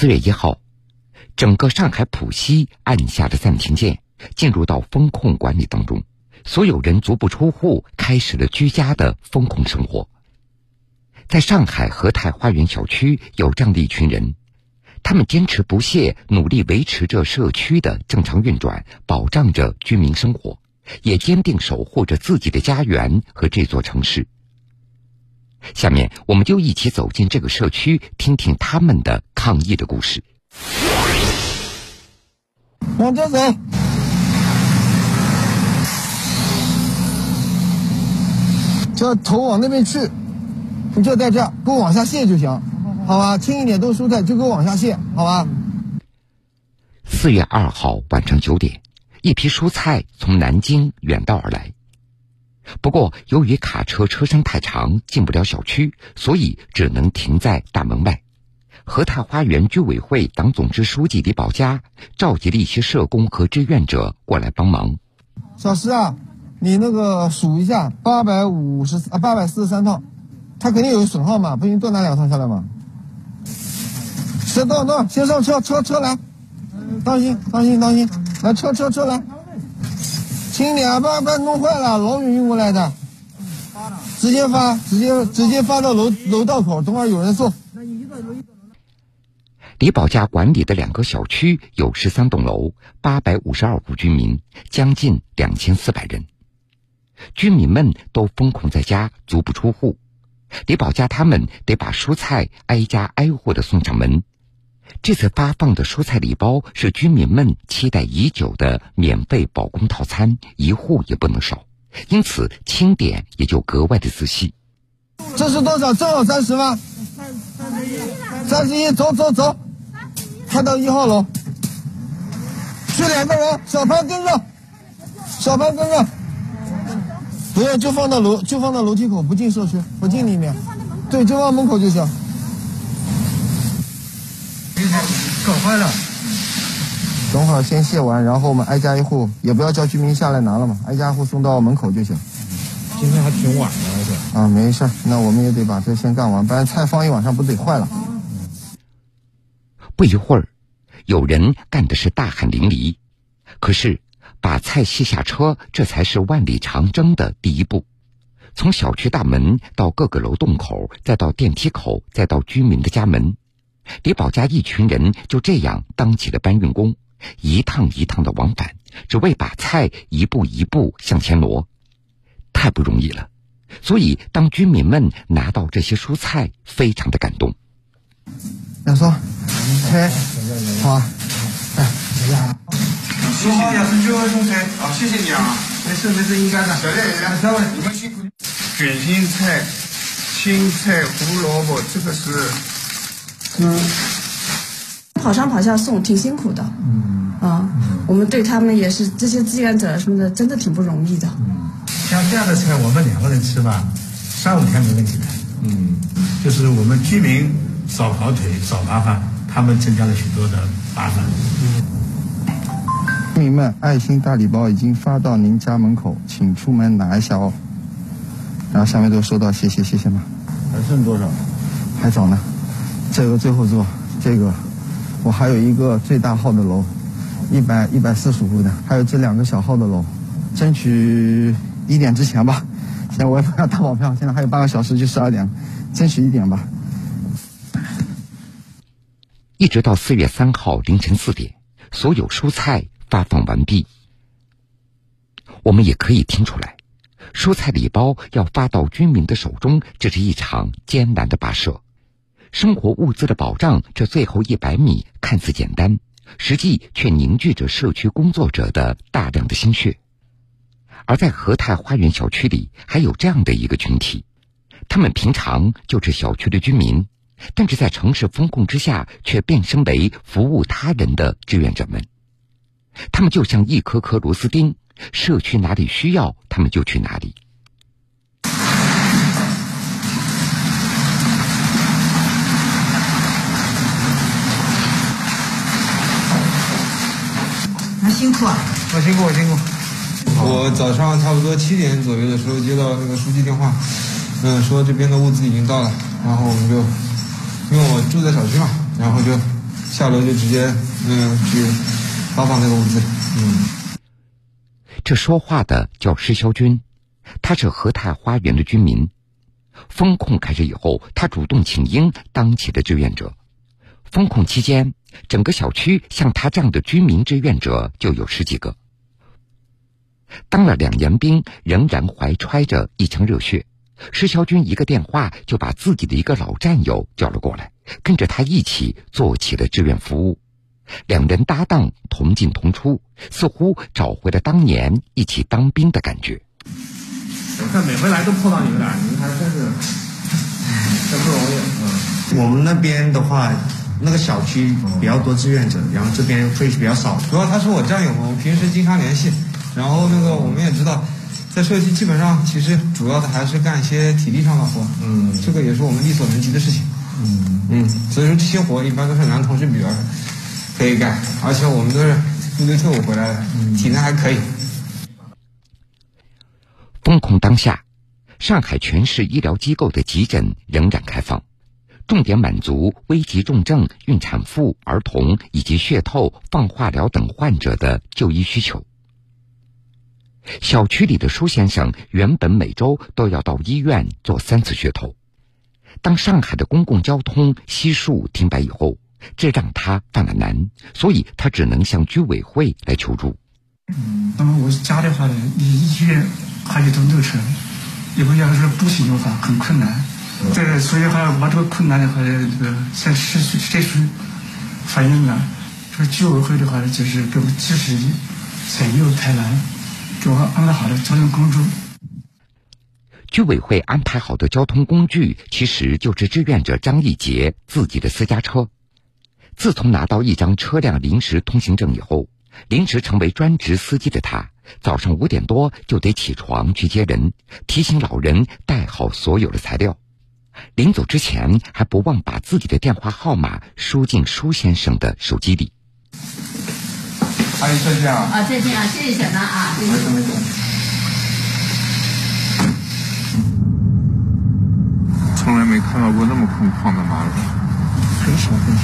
四月一号，整个上海浦西按下了暂停键，进入到风控管理当中，所有人足不出户，开始了居家的风控生活。在上海和泰花园小区，有这样的一群人，他们坚持不懈，努力维持着社区的正常运转，保障着居民生活，也坚定守护着自己的家园和这座城市。下面，我们就一起走进这个社区，听听他们的抗议的故事。往这走，就头往那边去，你就在这给我往下卸就行，好吧？轻一点都是蔬菜，就给我往下卸，好吧？四月二号晚上九点，一批蔬菜从南京远道而来。不过，由于卡车车身太长，进不了小区，所以只能停在大门外。和泰花园居委会党总支书记李宝佳召集了一些社工和志愿者过来帮忙。小石啊，你那个数一下，八百五十啊，八百四十三套，它肯定有损耗嘛，不行多拿两套下来嘛。先到到，先上车，车车来，当心当心当心，来车车车来。轻点，不然不然弄坏了，老远运过来的。直接发，直接直接发到楼楼道口，等会儿有人送。李宝家管理的两个小区有十三栋楼，八百五十二户居民，将近两千四百人。居民们都封控在家，足不出户。李宝家他们得把蔬菜挨家挨户的送上门。这次发放的蔬菜礼包是居民们期待已久的免费保供套餐，一户也不能少，因此清点也就格外的仔细。这是多少？正好三十吗？三十一，三十一，走走走，看到一号楼，去两个人，小潘跟着，小潘跟着，不用就放到楼，就放到楼梯口，不进社区，不进里面，对，就放门口就行。搞坏了，等会儿先卸完，然后我们挨家一户，也不要叫居民下来拿了嘛，挨家户送到门口就行。今天还挺晚的，啊，没事那我们也得把这先干完，不然菜放一晚上不得坏了。不一会儿，有人干的是大汗淋漓，可是把菜卸下车，这才是万里长征的第一步。从小区大门到各个楼洞口，再到电梯口，再到居民的家门。李宝家一群人就这样当起了搬运工，一趟一趟的往返，只为把菜一步一步向前挪，太不容易了。所以，当居民们拿到这些蔬菜，非常的感动。亚松，菜好啊，哎，说好要是九号送菜，好，谢谢你啊，没事没事，应该的。小点小点，稍微你们辛苦。卷心菜、青菜、胡萝卜，这个是。嗯，跑上跑下送挺辛苦的。嗯啊，我们对他们也是这些志愿者什么的，真的挺不容易的。嗯，像这样的菜，我们两个人吃吧，三五天没问题的。嗯，就是我们居民少跑腿少麻烦，他们增加了许多的麻烦。嗯居民们，爱心大礼包已经发到您家门口，请出门拿一下哦。然后下面都收到，谢谢谢谢嘛。还剩多少？还早呢。这个最后做，这个我还有一个最大号的楼，一百一百四十户的，还有这两个小号的楼，争取一点之前吧。现在我也不要打保票，现在还有半个小时就十二点了，争取一点吧。一直到四月三号凌晨四点，所有蔬菜发放完毕。我们也可以听出来，蔬菜礼包要发到居民的手中，这是一场艰难的跋涉。生活物资的保障，这最后一百米看似简单，实际却凝聚着社区工作者的大量的心血。而在和泰花园小区里，还有这样的一个群体，他们平常就是小区的居民，但是在城市风控之下，却变身为服务他人的志愿者们。他们就像一颗颗螺丝钉，社区哪里需要，他们就去哪里。辛苦啊！我辛苦，我辛苦。我早上差不多七点左右的时候接到那个书记电话，嗯，说这边的物资已经到了，然后我们就，因为我住在小区嘛，然后就下楼就直接嗯去发放那个物资。嗯，这说话的叫施肖军，他是和泰花园的居民。封控开始以后，他主动请缨当起了志愿者。封控期间，整个小区像他这样的居民志愿者就有十几个。当了两年兵，仍然怀揣着一腔热血。石肖军一个电话就把自己的一个老战友叫了过来，跟着他一起做起了志愿服务。两人搭档，同进同出，似乎找回了当年一起当兵的感觉。我看每回来都碰到你们俩，你们还真是真不容易。嗯，我们那边的话，那个小区比较多志愿者，然后这边会比较少。主要他是我战友嘛，我们平时经常联系。然后那个我们也知道，在社区基本上其实主要的还是干一些体力上的活。嗯，这个也是我们力所能及的事情。嗯嗯，所以说这些活一般都是男同志比较可以干，而且我们都是部队退伍回来的，体能还可以。封控当下，上海全市医疗机构的急诊仍然开放，重点满足危急重症、孕产妇、儿童以及血透、放化疗等患者的就医需求。小区里的舒先生原本每周都要到医院做三次血透，当上海的公共交通悉数停摆以后，这让他犯了难，所以他只能向居委会来求助。嗯，那么我家的话呢，离医院还有段路程，如果要是步行的话很困难。这所以话我这个困难的话，这个向市社区反映了，说居委会的话就是给我及时左右台南，给我安排好的交通工具。居委会安排好的交通工具，其实就是志愿者张义杰自己的私家车。自从拿到一张车辆临时通行证以后，临时成为专职司机的他，早上五点多就得起床去接人，提醒老人带好所有的材料。临走之前，还不忘把自己的电话号码输进舒先生的手机里。阿姨再见啊！啊，再见啊！谢谢小张啊！没事没事。从来没看到过那么空旷的马路。很少很少。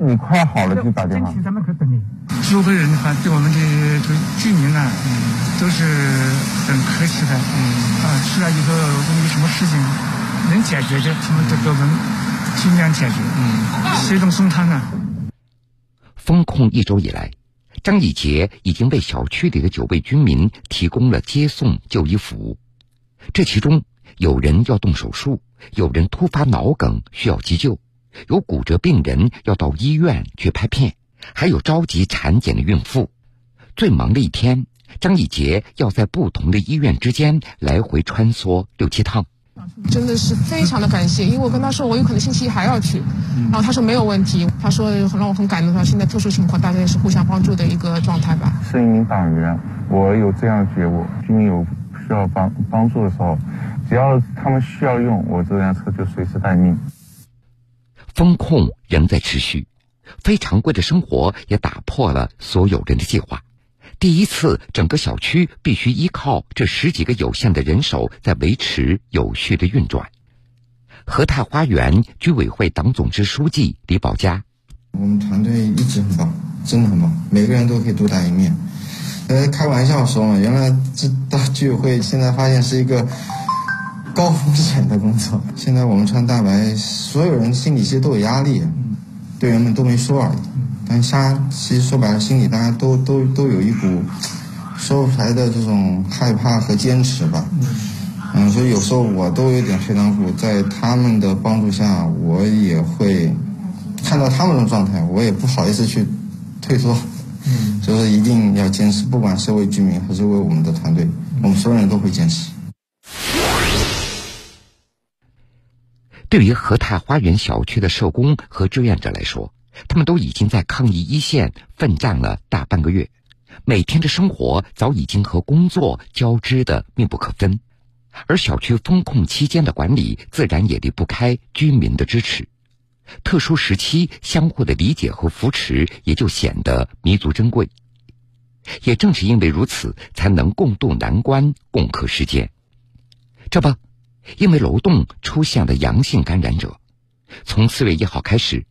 你快好了就打电话。咱们可等你。居委会人的话，对我们的这居民呢，嗯，都是很客气的，嗯啊，出来以后有什么事情能解决的，他们都给我们尽量解决，嗯，协同送汤啊。封控一周以来，张以杰已经为小区里的九位居民提供了接送就医服务。这其中，有人要动手术，有人突发脑梗需要急救。有骨折病人要到医院去拍片，还有着急产检的孕妇。最忙的一天，张以杰要在不同的医院之间来回穿梭六七趟。真的是非常的感谢，因为我跟他说我有可能星期一还要去，然后他说没有问题。他说很让我很感动，他现在特殊情况大家也是互相帮助的一个状态吧。是一名党员，我有这样觉悟：居民有需要帮帮助的时候，只要他们需要用，我这辆车就随时待命。风控仍在持续，非常规的生活也打破了所有人的计划。第一次，整个小区必须依靠这十几个有限的人手在维持有序的运转。和泰花园居委会党总支书记李宝佳：我们团队一直很棒，真的很棒，每个人都可以独当一面。呃，开玩笑说嘛，原来这大居委会现在发现是一个。高风险的工作，现在我们穿大白，所有人心里其实都有压力，队员们都没说而已。但瞎，其实说白了，心里大家都都都有一股说不出来的这种害怕和坚持吧。嗯，所以有时候我都有点退堂鼓，在他们的帮助下，我也会看到他们的状态，我也不好意思去退缩。嗯，所以说一定要坚持，不管是为居民还是为我们的团队，我们所有人都会坚持。对于和泰花园小区的社工和志愿者来说，他们都已经在抗疫一线奋战了大半个月，每天的生活早已经和工作交织的密不可分，而小区封控期间的管理自然也离不开居民的支持，特殊时期相互的理解和扶持也就显得弥足珍贵。也正是因为如此，才能共度难关，共克时艰。这不。因为楼栋出现了阳性感染者，从四月一号开始，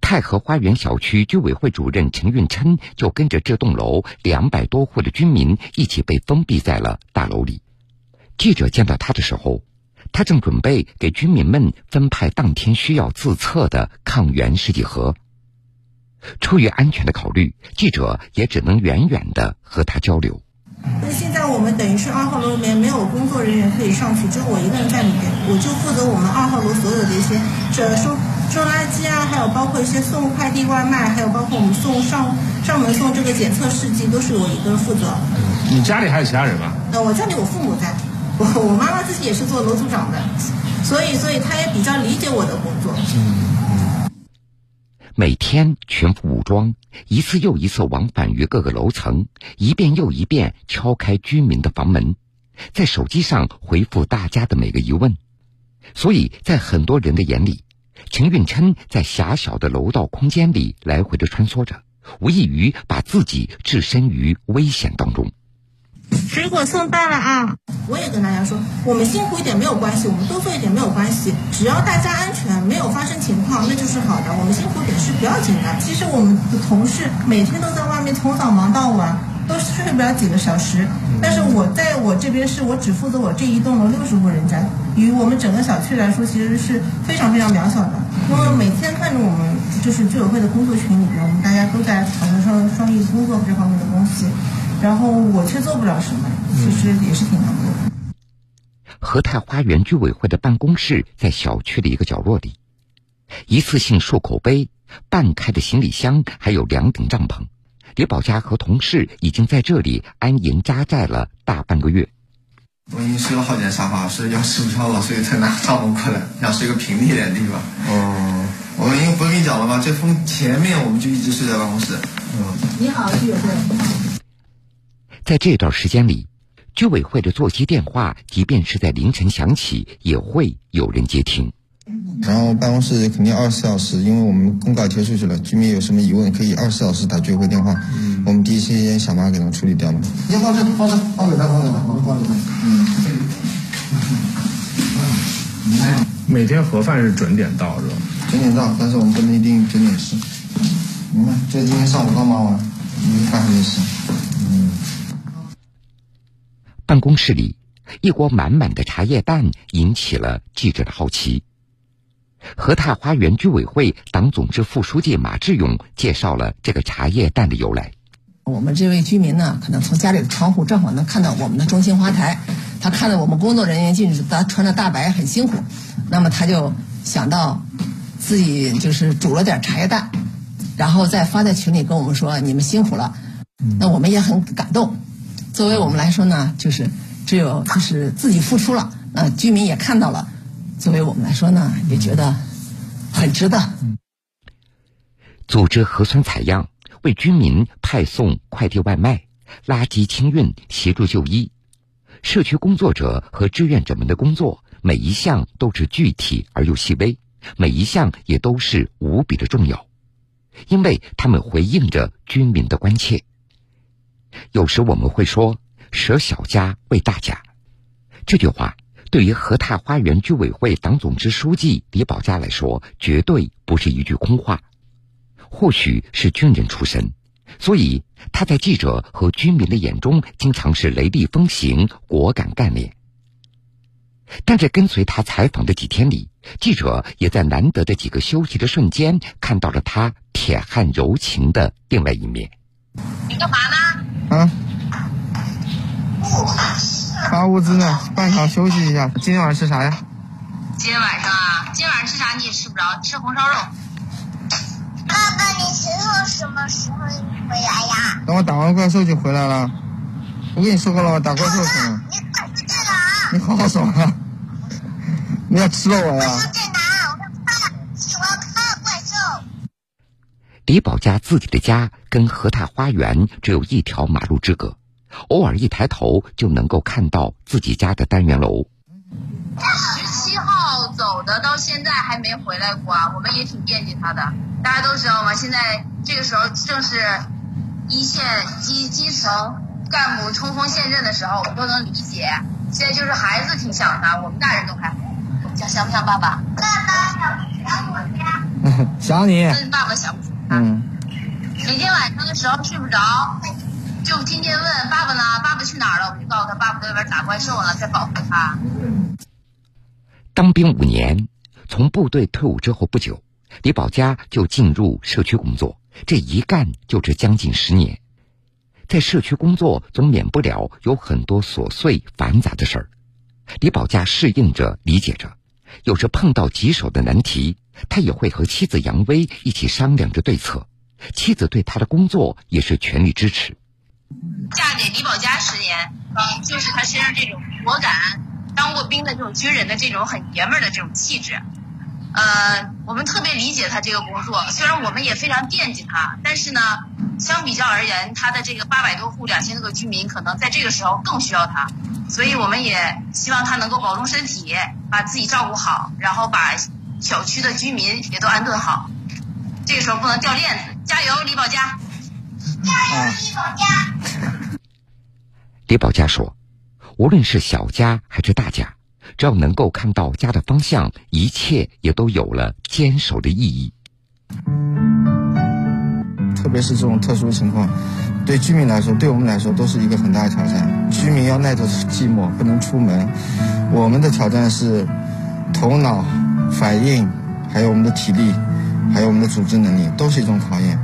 太和花园小区居委会主任陈运琛就跟着这栋楼两百多户的居民一起被封闭在了大楼里。记者见到他的时候，他正准备给居民们分派当天需要自测的抗原试剂盒。出于安全的考虑，记者也只能远远的和他交流。那现在我们等于是二号楼里面没有工作人员可以上去，只有我一个人在里面，我就负责我们二号楼所有的一些这收收垃圾啊，还有包括一些送快递外卖，还有包括我们送上上门送这个检测试剂，都是我一个人负责。你家里还有其他人吗？呃，我家里我父母在，我我妈妈自己也是做楼组长的，所以所以她也比较理解我的工作。每天全副武装，一次又一次往返于各个楼层，一遍又一遍敲开居民的房门，在手机上回复大家的每个疑问。所以在很多人的眼里，陈运琛在狭小的楼道空间里来回的穿梭着，无异于把自己置身于危险当中。水果送到了啊！我也跟大家说，我们辛苦一点没有关系，我们多做一点没有关系，只要大家安全，没有发生情况，那就是好的。我们辛苦点是不要紧的。其实我们的同事每天都在外面从早忙到晚，都睡不了几个小时。但是我在我这边是我只负责我这一栋楼六十户人家，与我们整个小区来说，其实是非常非常渺小的。因为每天看着我们就是居委会的工作群里面，我们大家都在讨论双双翼工作这方面的东西。然后我却做不了什么，其实也是挺难过的。和泰花园居委会的办公室在小区的一个角落里，一次性漱口杯、半开的行李箱，还有两顶帐篷。李宝佳和同事已经在这里安营扎寨了大半个月。我已经睡了好几天沙发，是要睡不着了，所以才拿帐篷过来，想睡个平地点的地方。哦，我因为不是跟你讲了吗？这风前面我们就一直睡在办公室。嗯，你好，居委会。在这段时间里，居委会的座机电话，即便是在凌晨响起，也会有人接听。然后办公室肯定二十四小时，因为我们公告贴出去了，居民有什么疑问可以二十四小时打居委会电话。嗯，我们第一时间想办法给他们处理掉嘛。先放这，放这，放给他，放给他，放放给他。嗯。每天盒饭是准点到是吧？准点到，但是我们不能一定准点吃。你看，这今天上午刚忙完，饭还没吃。嗯办公室里，一锅满满的茶叶蛋引起了记者的好奇。和泰花园居委会党总支副书记马志勇介绍了这个茶叶蛋的由来。我们这位居民呢，可能从家里的窗户正好能看到我们的中心花台，他看到我们工作人员进去，他穿着大白很辛苦，那么他就想到自己就是煮了点茶叶蛋，然后再发在群里跟我们说你们辛苦了，那我们也很感动。作为我们来说呢，就是只有就是自己付出了，那居民也看到了。作为我们来说呢，也觉得很值得。组织核酸采样，为居民派送快递外卖、垃圾清运、协助就医，社区工作者和志愿者们的工作，每一项都是具体而又细微，每一项也都是无比的重要，因为他们回应着居民的关切。有时我们会说“舍小家为大家”，这句话对于和泰花园居委会党总支书记李宝家来说，绝对不是一句空话。或许是军人出身，所以他在记者和居民的眼中，经常是雷厉风行、果敢干练。但在跟随他采访的几天里，记者也在难得的几个休息的瞬间，看到了他铁汉柔情的另外一面。你干嘛呢？啊，发物资呢，半场休息一下。今天晚上吃啥呀？今天晚上啊，今天晚上吃啥你也吃不着，吃红烧肉。爸爸，你石头什么时候回来呀？等我打完怪兽就回来了。我跟你说过了，我打怪兽去了。你快去电脑。你好好说话。你要吃了我呀？李宝家自己的家跟和泰花园只有一条马路之隔，偶尔一抬头就能够看到自己家的单元楼。十七号走的，到现在还没回来过啊，我们也挺惦记他的。大家都知道吗？现在这个时候正是一线基基层干部冲锋陷阵的时候，我们都能理解。现在就是孩子挺想他，我们大人都还好。家乡不想爸爸？爸爸想想我家。想 你。跟爸爸想不起他。嗯。每天晚上的时候睡不着，就天天问爸爸呢，爸爸去哪儿了？我就告诉他，爸爸在外边打怪兽呢，在保护他。当兵五年，从部队退伍之后不久，李宝佳就进入社区工作，这一干就是将近十年。在社区工作，总免不了有很多琐碎繁杂的事儿。李宝佳适应着，理解着，有时碰到棘手的难题，他也会和妻子杨威一起商量着对策。妻子对他的工作也是全力支持。嫁给李宝家十年，嗯，就是他身上这种果敢，当过兵的这种军人的这种很爷们儿的这种气质。呃，我们特别理解他这个工作，虽然我们也非常惦记他，但是呢，相比较而言，他的这个八百多户、两千多个居民，可能在这个时候更需要他，所以我们也希望他能够保重身体，把自己照顾好，然后把小区的居民也都安顿好。这个时候不能掉链子，加油，李宝家！加油，李宝佳！李宝佳说：“无论是小家还是大家。”只要能够看到家的方向，一切也都有了坚守的意义。特别是这种特殊情况，对居民来说，对我们来说都是一个很大的挑战。居民要耐着寂寞，不能出门。我们的挑战是头脑、反应，还有我们的体力，还有我们的组织能力，都是一种考验。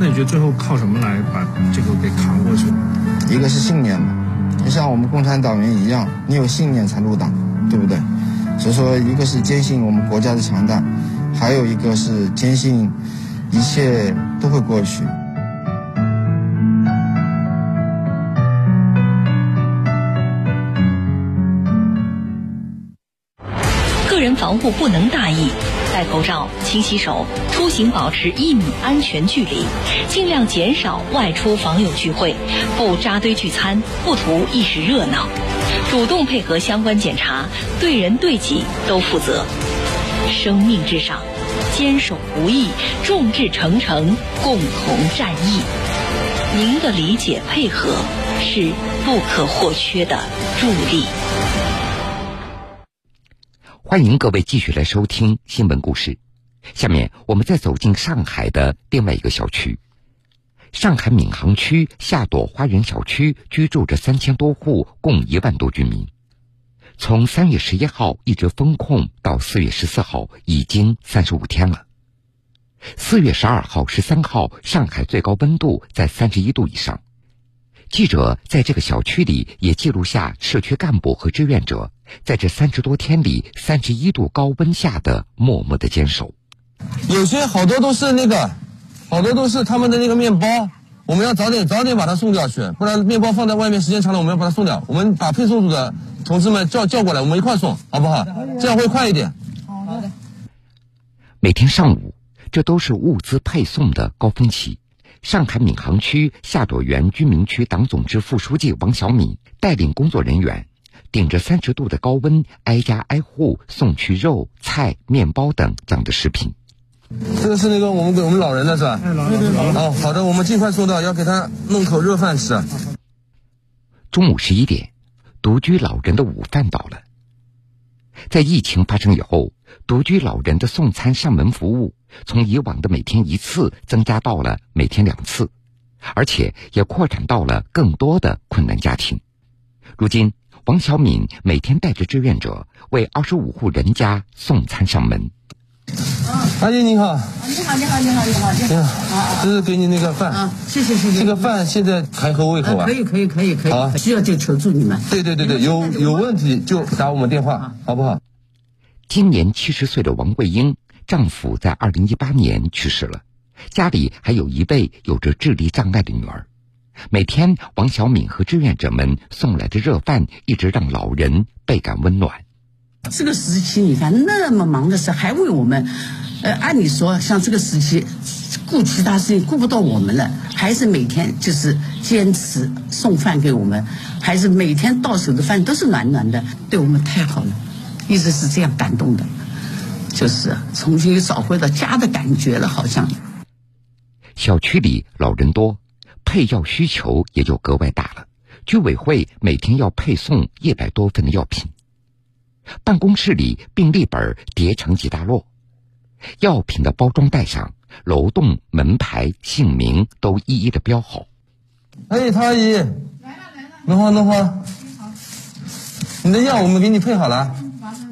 那你觉得最后靠什么来把这个给扛过去？一个是信念嘛，就像我们共产党员一样，你有信念才入党。对不对？所以说，一个是坚信我们国家的强大，还有一个是坚信一切都会过去。个人防护不能大意，戴口罩、勤洗手，出行保持一米安全距离，尽量减少外出访友聚会，不扎堆聚餐，不图一时热闹。主动配合相关检查，对人对己都负责。生命至上，坚守不易，众志成城，共同战役。您的理解配合是不可或缺的助力。欢迎各位继续来收听新闻故事。下面我们再走进上海的另外一个小区。上海闵行区夏朵花园小区居住着三千多户，共一万多居民。从三月十一号一直封控到四月十四号，已经三十五天了。四月十二号、十三号，上海最高温度在三十一度以上。记者在这个小区里也记录下社区干部和志愿者在这三十多天里三十一度高温下的默默的坚守。有些好多都是那个。好多都是他们的那个面包，我们要早点早点把它送掉去，不然面包放在外面时间长了，我们要把它送掉。我们把配送组的同志们叫叫过来，我们一块送，好不好？这样会快一点。好的。每天上午，这都是物资配送的高峰期。上海闵行区夏朵园居民区党总支副书记王小敏带领工作人员，顶着三十度的高温，挨家挨户送去肉、菜、面包等这样的食品。这个是那个我们给我们老人的是吧？哦，好的，我们尽快送到，要给他弄口热饭吃。中午十一点，独居老人的午饭到了。在疫情发生以后，独居老人的送餐上门服务从以往的每天一次增加到了每天两次，而且也扩展到了更多的困难家庭。如今，王小敏每天带着志愿者为二十五户人家送餐上门。阿姨你好，你好你好你好你好你好，这是给你那个饭啊，谢谢谢谢。这个饭现在还合胃口啊？可以可以可以可以，好，需要就求助你们。对对对对，有有问题就打我们电话，好不好？今年七十岁的王桂英，丈夫在二零一八年去世了，家里还有一位有着智力障碍的女儿。每天，王小敏和志愿者们送来的热饭，一直让老人倍感温暖。这个时期，你看那么忙的事，还为我们，呃，按理说像这个时期，顾其他事情顾不到我们了，还是每天就是坚持送饭给我们，还是每天到手的饭都是暖暖的，对我们太好了，一直是这样感动的，就是重新又找回了家的感觉了，好像。小区里老人多，配药需求也就格外大了，居委会每天要配送一百多份的药品。办公室里病历本叠成几大摞，药品的包装袋上，楼栋、门牌、姓名都一一的标好。哎，唐阿姨，来了来了，等会等会，你的药我们给你配好了，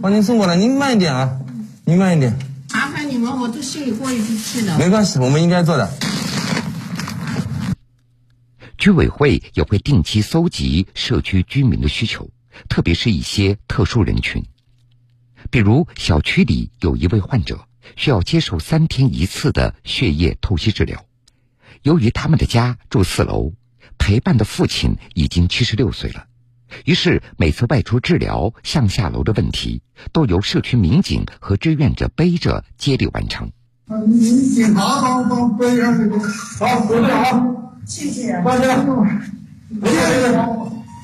帮您送过来，您慢一点啊，您慢一点。麻烦你们，我都心里过意不去了。没关系，我们应该做的。居委会也会定期搜集社区居民的需求，特别是一些特殊人群，比如小区里有一位患者需要接受三天一次的血液透析治疗，由于他们的家住四楼，陪伴的父亲已经七十六岁了，于是每次外出治疗上下楼的问题都由社区民警和志愿者背着接力完成。警察帮帮背上这个，好，回来啊。谢谢，关谢，谢谢，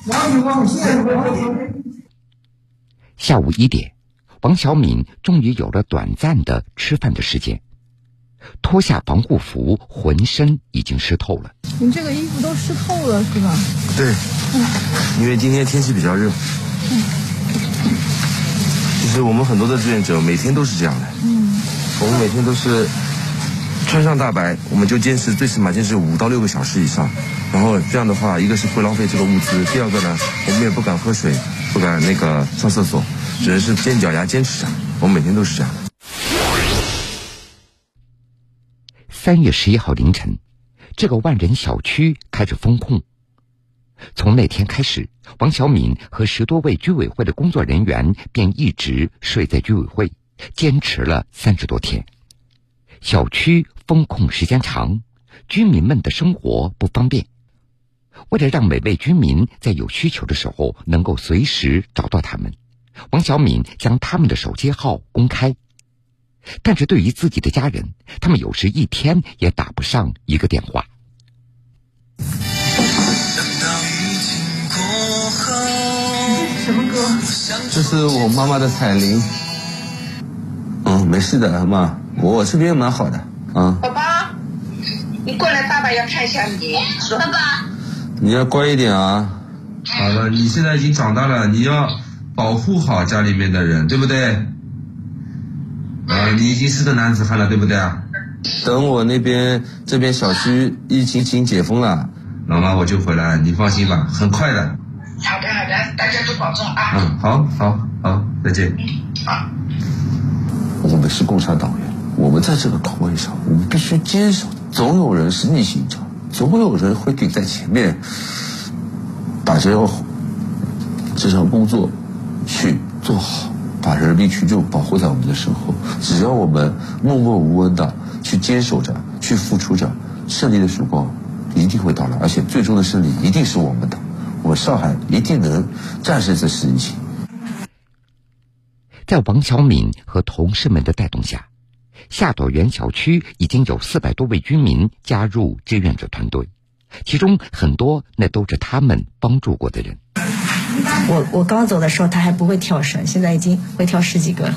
王警官，谢谢。下午一点，王小敏终于有了短暂的吃饭的时间。脱下防护服，浑身已经湿透了。你这个衣服都湿透了是吧？对，因为今天天气比较热。其实我们很多的志愿者每天都是这样的。嗯，我们每天都是。穿上大白，我们就坚持最起码坚持五到六个小时以上，然后这样的话，一个是会浪费这个物资，第二个呢，我们也不敢喝水，不敢那个上厕所，只能是尖脚牙坚持着。我们每天都是这样。三月十一号凌晨，这个万人小区开始封控。从那天开始，王小敏和十多位居委会的工作人员便一直睡在居委会，坚持了三十多天。小区封控时间长，居民们的生活不方便。为了让每位居民在有需求的时候能够随时找到他们，王小敏将他们的手机号公开。但是对于自己的家人，他们有时一天也打不上一个电话。什么歌？这是我妈妈的彩铃。嗯，没事的，妈。我这边蛮好的，啊。宝宝，你过来，爸爸要看一下你。爸爸，你要乖一点啊。好了，你现在已经长大了，你要保护好家里面的人，对不对？啊，你已经是个男子汉了，对不对啊？等我那边这边小区疫情已经解封了，老妈我就回来，你放心吧，很快的。好的，好的，大家都保重啊。嗯，好，好，好，再见。好。我们是共产党员。我们在这个岗位上，我们必须坚守。总有人是逆行者，总有人会顶在前面，把这要这项工作去做好，把人民群众保护在我们的身后。只要我们默默无闻的去坚守着，去付出着，胜利的曙光一定会到来，而且最终的胜利一定是我们的。我上海一定能战胜这次疫情。在王小敏和同事们的带动下。夏朵园小区已经有四百多位居民加入志愿者团队，其中很多那都是他们帮助过的人。我我刚走的时候他还不会跳绳，现在已经会跳十几个了。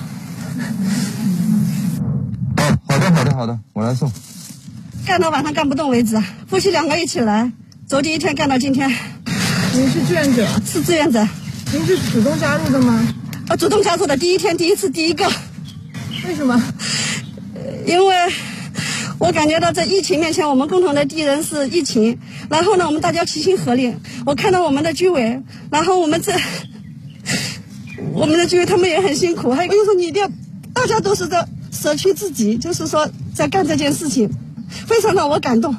哦，好的好的好的，我来送。干到晚上干不动为止，夫妻两个一起来，走第一天干到今天。您是志愿者？是志愿者。您是主动加入的吗？啊，主动加入的，第一天第一次第一个。为什么？因为我感觉到在疫情面前，我们共同的敌人是疫情。然后呢，我们大家齐心合力。我看到我们的居委，然后我们这 我们的居委他们也很辛苦。还有就是说，你一定要，大家都是在舍去自己，就是说在干这件事情，非常让我感动。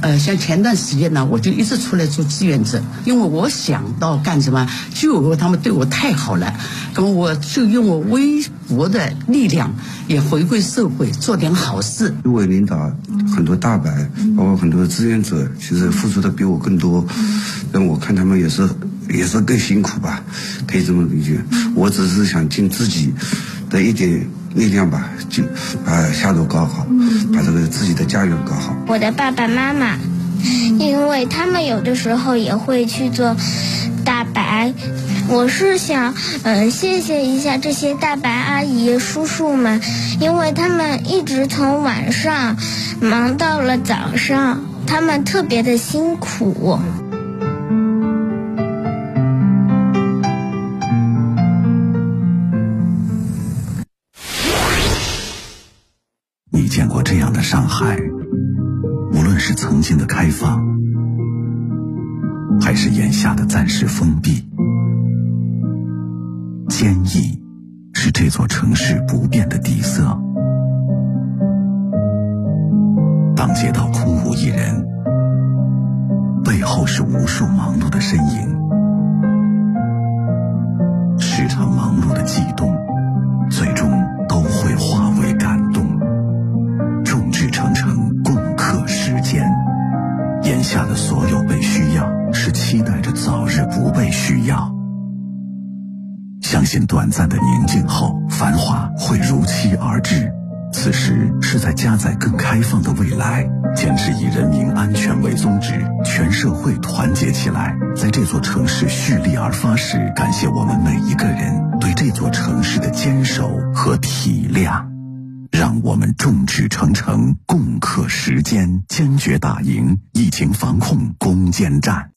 呃，像前段时间呢，我就一直出来做志愿者，因为我想到干什么，居委会他们对我太好了，那么我就用我微薄的力量也回馈社会，做点好事。居委领导很多大白，包括很多志愿者，其实付出的比我更多，但我看他们也是也是更辛苦吧，可以这么理解。我只是想尽自己的一点。力量吧，就把下楼搞好，把这个自己的家园搞好。我的爸爸妈妈，因为他们有的时候也会去做大白，我是想嗯谢谢一下这些大白阿姨叔叔们，因为他们一直从晚上忙到了早上，他们特别的辛苦。上海，无论是曾经的开放，还是眼下的暂时封闭，坚毅是这座城市不变的底色。当街道空无一人，背后是无数忙碌的身影，时常忙碌的悸动，需要。相信短暂的宁静后，繁华会如期而至。此时是在加载更开放的未来，坚持以人民安全为宗旨，全社会团结起来，在这座城市蓄力而发时，感谢我们每一个人对这座城市的坚守和体谅。让我们众志成城，共克时艰，坚决打赢疫情防控攻坚战。